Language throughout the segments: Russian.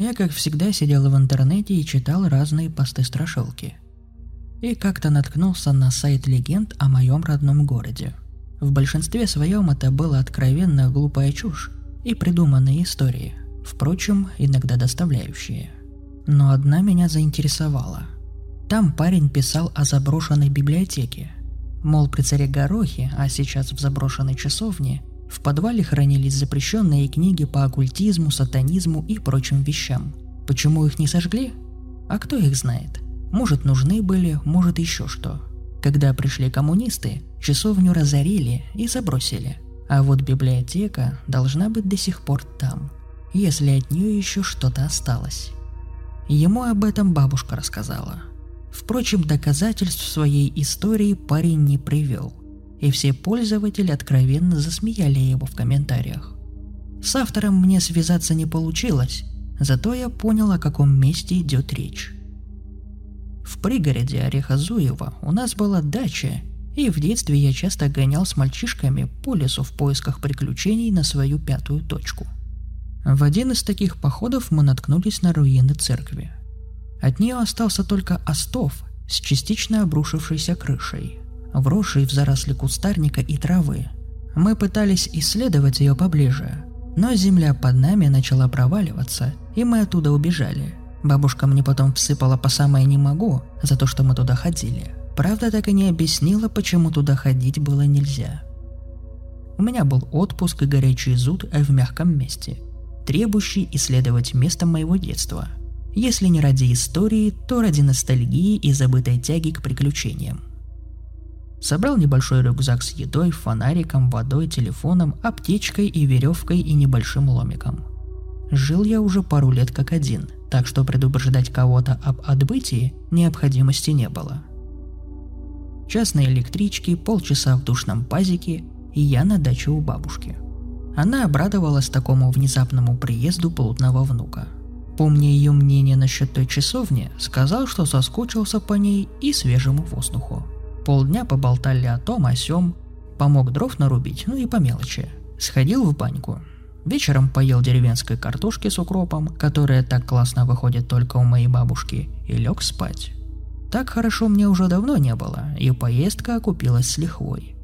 Я, как всегда, сидел в интернете и читал разные посты-страшилки. И как-то наткнулся на сайт легенд о моем родном городе. В большинстве своем это была откровенно глупая чушь и придуманные истории, впрочем, иногда доставляющие. Но одна меня заинтересовала. Там парень писал о заброшенной библиотеке. Мол, при царе Горохе, а сейчас в заброшенной часовне, в подвале хранились запрещенные книги по оккультизму, сатанизму и прочим вещам. Почему их не сожгли? А кто их знает? Может, нужны были, может, еще что. Когда пришли коммунисты, часовню разорили и забросили. А вот библиотека должна быть до сих пор там, если от нее еще что-то осталось. Ему об этом бабушка рассказала. Впрочем, доказательств своей истории парень не привел и все пользователи откровенно засмеяли его в комментариях. С автором мне связаться не получилось, зато я понял, о каком месте идет речь. В пригороде Орехозуева у нас была дача, и в детстве я часто гонял с мальчишками по лесу в поисках приключений на свою пятую точку. В один из таких походов мы наткнулись на руины церкви. От нее остался только остов с частично обрушившейся крышей – вросшей в заросли кустарника и травы. Мы пытались исследовать ее поближе, но земля под нами начала проваливаться, и мы оттуда убежали. Бабушка мне потом всыпала по самое не могу за то, что мы туда ходили. Правда, так и не объяснила, почему туда ходить было нельзя. У меня был отпуск и горячий зуд в мягком месте, требующий исследовать место моего детства. Если не ради истории, то ради ностальгии и забытой тяги к приключениям. Собрал небольшой рюкзак с едой, фонариком, водой, телефоном, аптечкой и веревкой и небольшим ломиком. Жил я уже пару лет как один, так что предупреждать кого-то об отбытии необходимости не было. Час на электричке, полчаса в душном пазике, и я на даче у бабушки. Она обрадовалась такому внезапному приезду плотного внука. Помня ее мнение насчет той часовни, сказал, что соскучился по ней и свежему воздуху. Полдня поболтали о том, о сём, помог дров нарубить, ну и по мелочи. Сходил в баньку. Вечером поел деревенской картошки с укропом, которая так классно выходит только у моей бабушки, и лег спать. Так хорошо мне уже давно не было, и поездка окупилась с лихвой.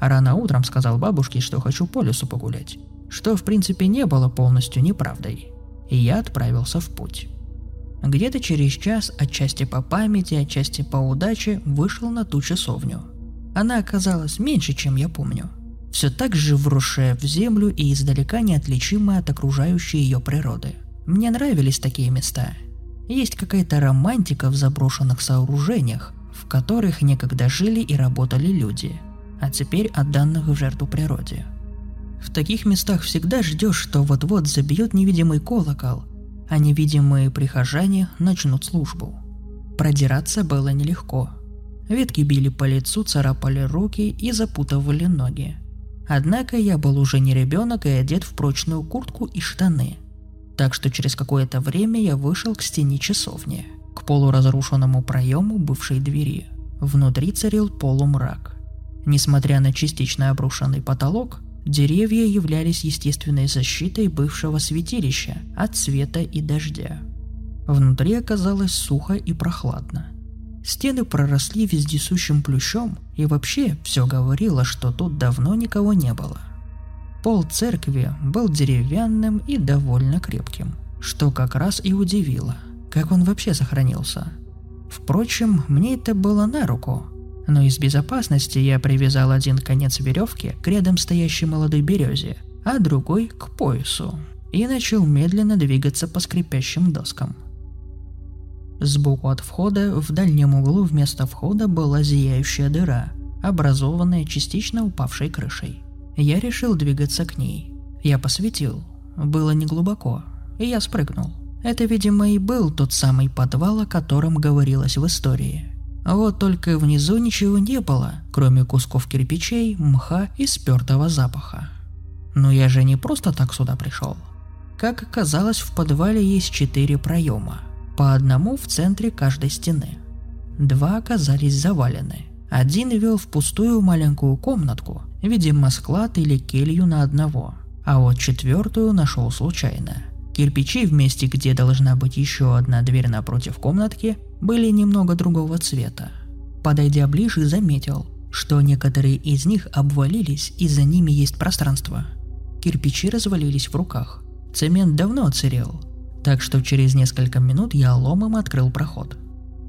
Рано утром сказал бабушке, что хочу по лесу погулять, что в принципе не было полностью неправдой. И я отправился в путь. Где-то через час, отчасти по памяти, отчасти по удаче, вышел на ту часовню. Она оказалась меньше, чем я помню. Все так же вросшая в землю и издалека неотличимая от окружающей ее природы. Мне нравились такие места. Есть какая-то романтика в заброшенных сооружениях, в которых некогда жили и работали люди, а теперь отданных в жертву природе. В таких местах всегда ждешь, что вот-вот забьет невидимый колокол, а невидимые прихожане начнут службу. Продираться было нелегко. Ветки били по лицу, царапали руки и запутывали ноги. Однако я был уже не ребенок и одет в прочную куртку и штаны. Так что через какое-то время я вышел к стене часовни, к полуразрушенному проему бывшей двери. Внутри царил полумрак. Несмотря на частично обрушенный потолок, Деревья являлись естественной защитой бывшего святилища от света и дождя. Внутри оказалось сухо и прохладно. Стены проросли вездесущим плющом, и вообще все говорило, что тут давно никого не было. Пол церкви был деревянным и довольно крепким, что как раз и удивило, как он вообще сохранился. Впрочем, мне это было на руку, но из безопасности я привязал один конец веревки к рядом стоящей молодой березе, а другой к поясу. и начал медленно двигаться по скрипящим доскам. Сбоку от входа в дальнем углу вместо входа была зияющая дыра, образованная частично упавшей крышей. Я решил двигаться к ней. Я посветил. Было неглубоко, и я спрыгнул. Это, видимо, и был тот самый подвал, о котором говорилось в истории. Вот только внизу ничего не было, кроме кусков кирпичей, мха и спертого запаха. Но я же не просто так сюда пришел. Как оказалось, в подвале есть четыре проема, по одному в центре каждой стены. Два оказались завалены. Один вел в пустую маленькую комнатку, видимо склад или келью на одного, а вот четвертую нашел случайно. Кирпичи в месте, где должна быть еще одна дверь напротив комнатки, были немного другого цвета. Подойдя ближе, заметил, что некоторые из них обвалились и за ними есть пространство. Кирпичи развалились в руках. Цемент давно оцерел, так что через несколько минут я ломом открыл проход.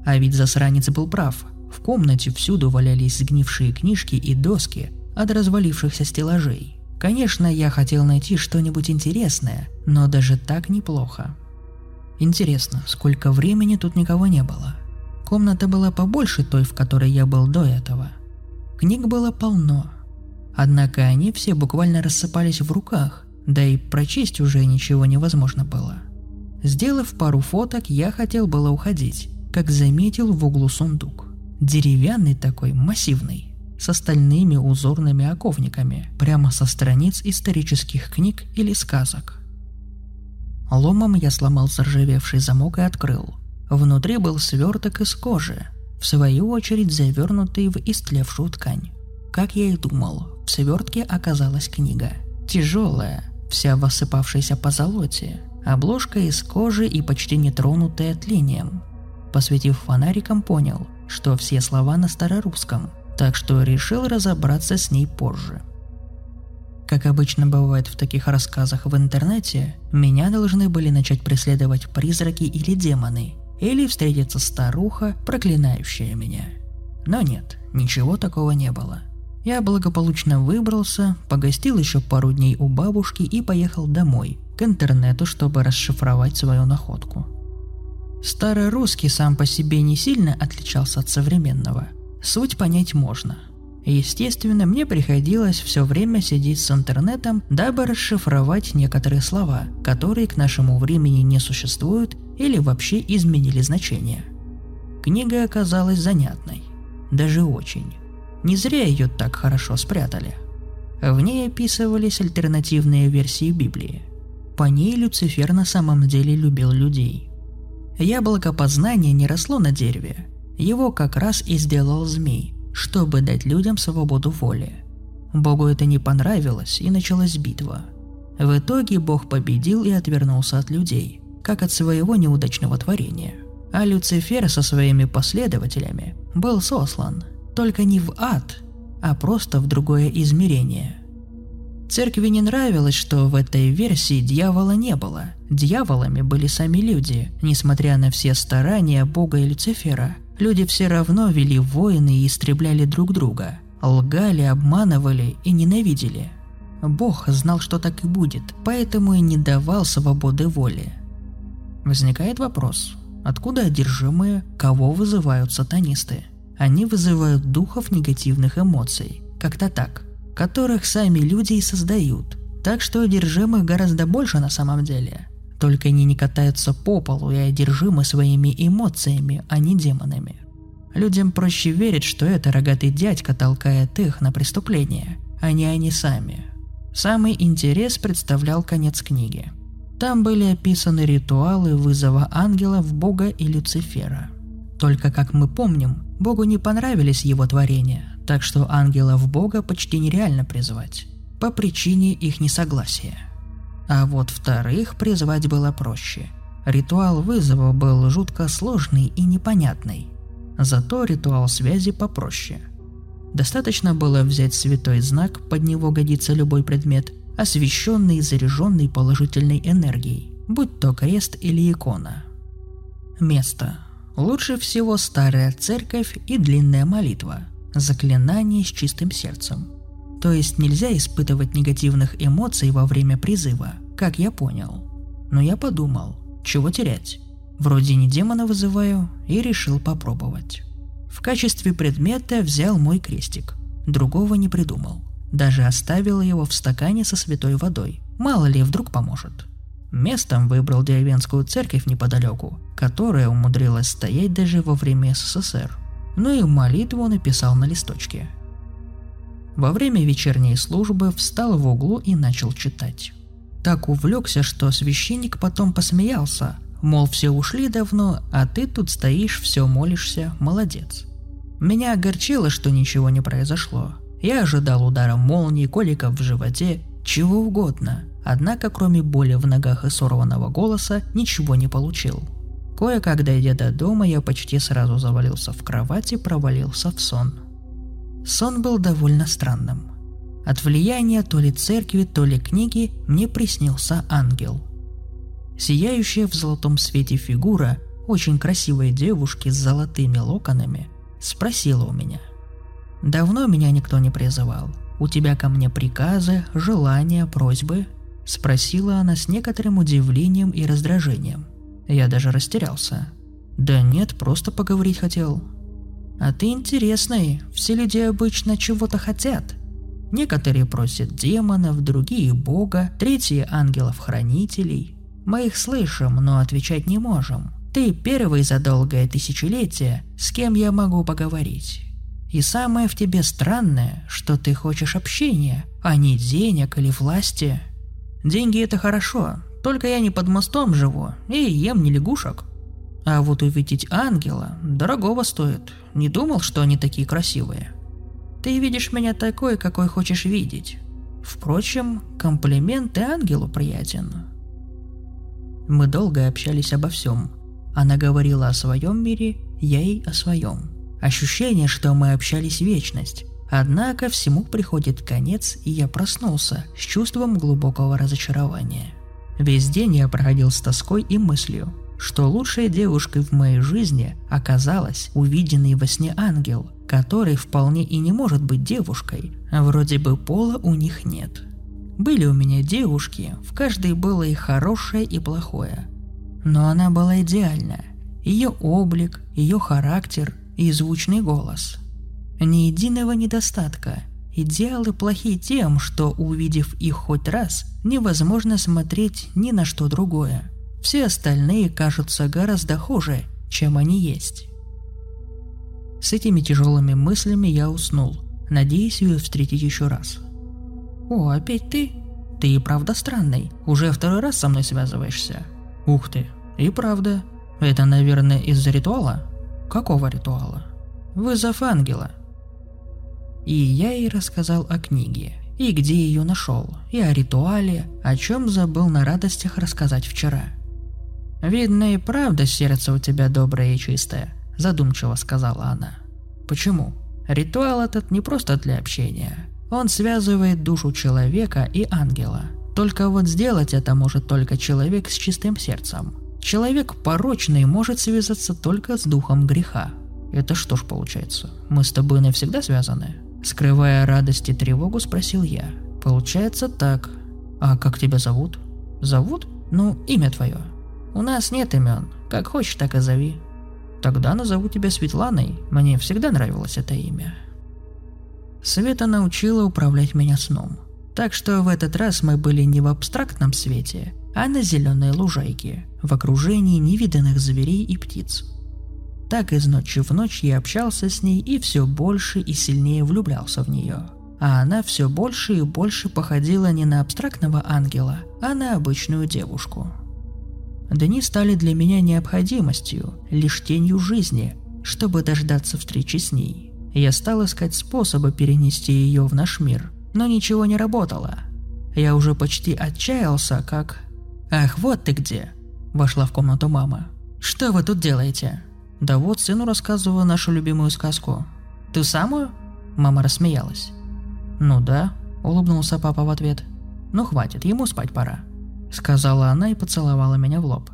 А ведь засранец был прав. В комнате всюду валялись сгнившие книжки и доски от развалившихся стеллажей. Конечно, я хотел найти что-нибудь интересное, но даже так неплохо. Интересно, сколько времени тут никого не было. Комната была побольше той, в которой я был до этого. Книг было полно. Однако они все буквально рассыпались в руках, да и прочесть уже ничего невозможно было. Сделав пару фоток, я хотел было уходить, как заметил в углу сундук. Деревянный такой, массивный, с остальными узорными оковниками, прямо со страниц исторических книг или сказок. Ломом я сломал заржавевший замок и открыл. Внутри был сверток из кожи, в свою очередь завернутый в истлевшую ткань. Как я и думал, в свертке оказалась книга. Тяжелая, вся в осыпавшейся позолоте, обложка из кожи и почти не тронутая тлением. Посветив фонариком, понял, что все слова на старорусском, так что решил разобраться с ней позже. Как обычно бывает в таких рассказах в интернете, меня должны были начать преследовать призраки или демоны, или встретиться старуха, проклинающая меня. Но нет, ничего такого не было – я благополучно выбрался, погостил еще пару дней у бабушки и поехал домой, к интернету, чтобы расшифровать свою находку. Старый русский сам по себе не сильно отличался от современного. Суть понять можно. Естественно, мне приходилось все время сидеть с интернетом, дабы расшифровать некоторые слова, которые к нашему времени не существуют или вообще изменили значение. Книга оказалась занятной. Даже очень. Не зря ее так хорошо спрятали. В ней описывались альтернативные версии Библии. По ней Люцифер на самом деле любил людей. Яблоко познания не росло на дереве. Его как раз и сделал змей, чтобы дать людям свободу воли. Богу это не понравилось, и началась битва. В итоге Бог победил и отвернулся от людей, как от своего неудачного творения. А Люцифер со своими последователями был сослан – только не в ад, а просто в другое измерение. Церкви не нравилось, что в этой версии дьявола не было. Дьяволами были сами люди, несмотря на все старания Бога и Люцифера. Люди все равно вели войны и истребляли друг друга. Лгали, обманывали и ненавидели. Бог знал, что так и будет, поэтому и не давал свободы воли. Возникает вопрос, откуда одержимые, кого вызывают сатанисты? Они вызывают духов негативных эмоций, как-то так, которых сами люди и создают. Так что одержимых гораздо больше на самом деле. Только они не катаются по полу и одержимы своими эмоциями, а не демонами. Людям проще верить, что это рогатый дядька толкает их на преступление, а не они сами. Самый интерес представлял конец книги. Там были описаны ритуалы вызова ангелов, бога и Люцифера. Только, как мы помним, Богу не понравились его творения, так что ангелов Бога почти нереально призвать, по причине их несогласия. А вот вторых призвать было проще. Ритуал вызова был жутко сложный и непонятный, зато ритуал связи попроще. Достаточно было взять святой знак, под него годится любой предмет, освещенный и заряженный положительной энергией, будь то крест или икона. Место – Лучше всего старая церковь и длинная молитва, заклинание с чистым сердцем. То есть нельзя испытывать негативных эмоций во время призыва, как я понял. Но я подумал, чего терять. Вроде не демона вызываю, и решил попробовать. В качестве предмета взял мой крестик. Другого не придумал. Даже оставил его в стакане со святой водой. Мало ли, вдруг поможет. Местом выбрал деревенскую церковь неподалеку, которая умудрилась стоять даже во время СССР. Ну и молитву написал на листочке. Во время вечерней службы встал в углу и начал читать. Так увлекся, что священник потом посмеялся, мол, все ушли давно, а ты тут стоишь, все молишься, молодец. Меня огорчило, что ничего не произошло. Я ожидал удара молнии, коликов в животе, чего угодно, однако кроме боли в ногах и сорванного голоса ничего не получил. Кое-как дойдя до дома, я почти сразу завалился в кровать и провалился в сон. Сон был довольно странным. От влияния то ли церкви, то ли книги мне приснился ангел. Сияющая в золотом свете фигура очень красивой девушки с золотыми локонами спросила у меня. «Давно меня никто не призывал. У тебя ко мне приказы, желания, просьбы?» Спросила она с некоторым удивлением и раздражением. Я даже растерялся. «Да нет, просто поговорить хотел», а ты интересный, все люди обычно чего-то хотят. Некоторые просят демонов, другие бога, третьи ангелов-хранителей. Мы их слышим, но отвечать не можем. Ты первый за долгое тысячелетие, с кем я могу поговорить. И самое в тебе странное, что ты хочешь общения, а не денег или власти. Деньги это хорошо, только я не под мостом живу и ем не лягушек. А вот увидеть ангела дорогого стоит. Не думал, что они такие красивые. Ты видишь меня такой, какой хочешь видеть. Впрочем, комплимент и ангелу приятен. Мы долго общались обо всем. Она говорила о своем мире, я ей о своем. Ощущение, что мы общались вечность. Однако всему приходит конец, и я проснулся с чувством глубокого разочарования. Весь день я проходил с тоской и мыслью, что лучшей девушкой в моей жизни оказалась увиденный во сне ангел, который вполне и не может быть девушкой, а вроде бы пола у них нет. Были у меня девушки, в каждой было и хорошее, и плохое. Но она была идеальна. Ее облик, ее характер и звучный голос. Ни единого недостатка. Идеалы плохи тем, что, увидев их хоть раз, невозможно смотреть ни на что другое. Все остальные кажутся гораздо хуже, чем они есть. С этими тяжелыми мыслями я уснул, надеясь ее встретить еще раз. «О, опять ты? Ты и правда странный. Уже второй раз со мной связываешься?» «Ух ты, и правда. Это, наверное, из-за ритуала?» «Какого ритуала?» «Вызов ангела». И я ей рассказал о книге, и где ее нашел, и о ритуале, о чем забыл на радостях рассказать вчера – «Видно и правда сердце у тебя доброе и чистое», – задумчиво сказала она. «Почему? Ритуал этот не просто для общения. Он связывает душу человека и ангела. Только вот сделать это может только человек с чистым сердцем. Человек порочный может связаться только с духом греха. Это что ж получается? Мы с тобой навсегда связаны? Скрывая радость и тревогу, спросил я. Получается так. А как тебя зовут? Зовут? Ну, имя твое. У нас нет имен. Как хочешь, так и зови. Тогда назову тебя Светланой. Мне всегда нравилось это имя. Света научила управлять меня сном. Так что в этот раз мы были не в абстрактном свете, а на зеленой лужайке, в окружении невиданных зверей и птиц. Так из ночи в ночь я общался с ней и все больше и сильнее влюблялся в нее. А она все больше и больше походила не на абстрактного ангела, а на обычную девушку – Дни стали для меня необходимостью, лишь тенью жизни, чтобы дождаться встречи с ней. Я стал искать способы перенести ее в наш мир, но ничего не работало. Я уже почти отчаялся, как... «Ах, вот ты где!» – вошла в комнату мама. «Что вы тут делаете?» «Да вот сыну рассказываю нашу любимую сказку». «Ту самую?» Мама рассмеялась. «Ну да», – улыбнулся папа в ответ. «Ну хватит, ему спать пора» сказала она и поцеловала меня в лоб.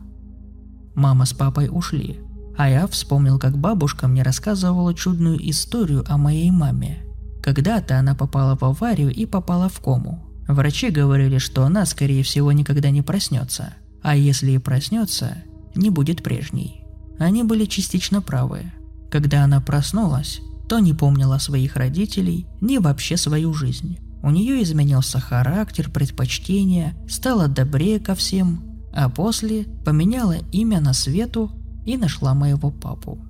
Мама с папой ушли, а я вспомнил, как бабушка мне рассказывала чудную историю о моей маме. Когда-то она попала в аварию и попала в кому. Врачи говорили, что она, скорее всего, никогда не проснется, а если и проснется, не будет прежней. Они были частично правы. Когда она проснулась, то не помнила своих родителей, ни вообще свою жизнь. У нее изменился характер, предпочтения, стала добрее ко всем, а после поменяла имя на Свету и нашла моего папу.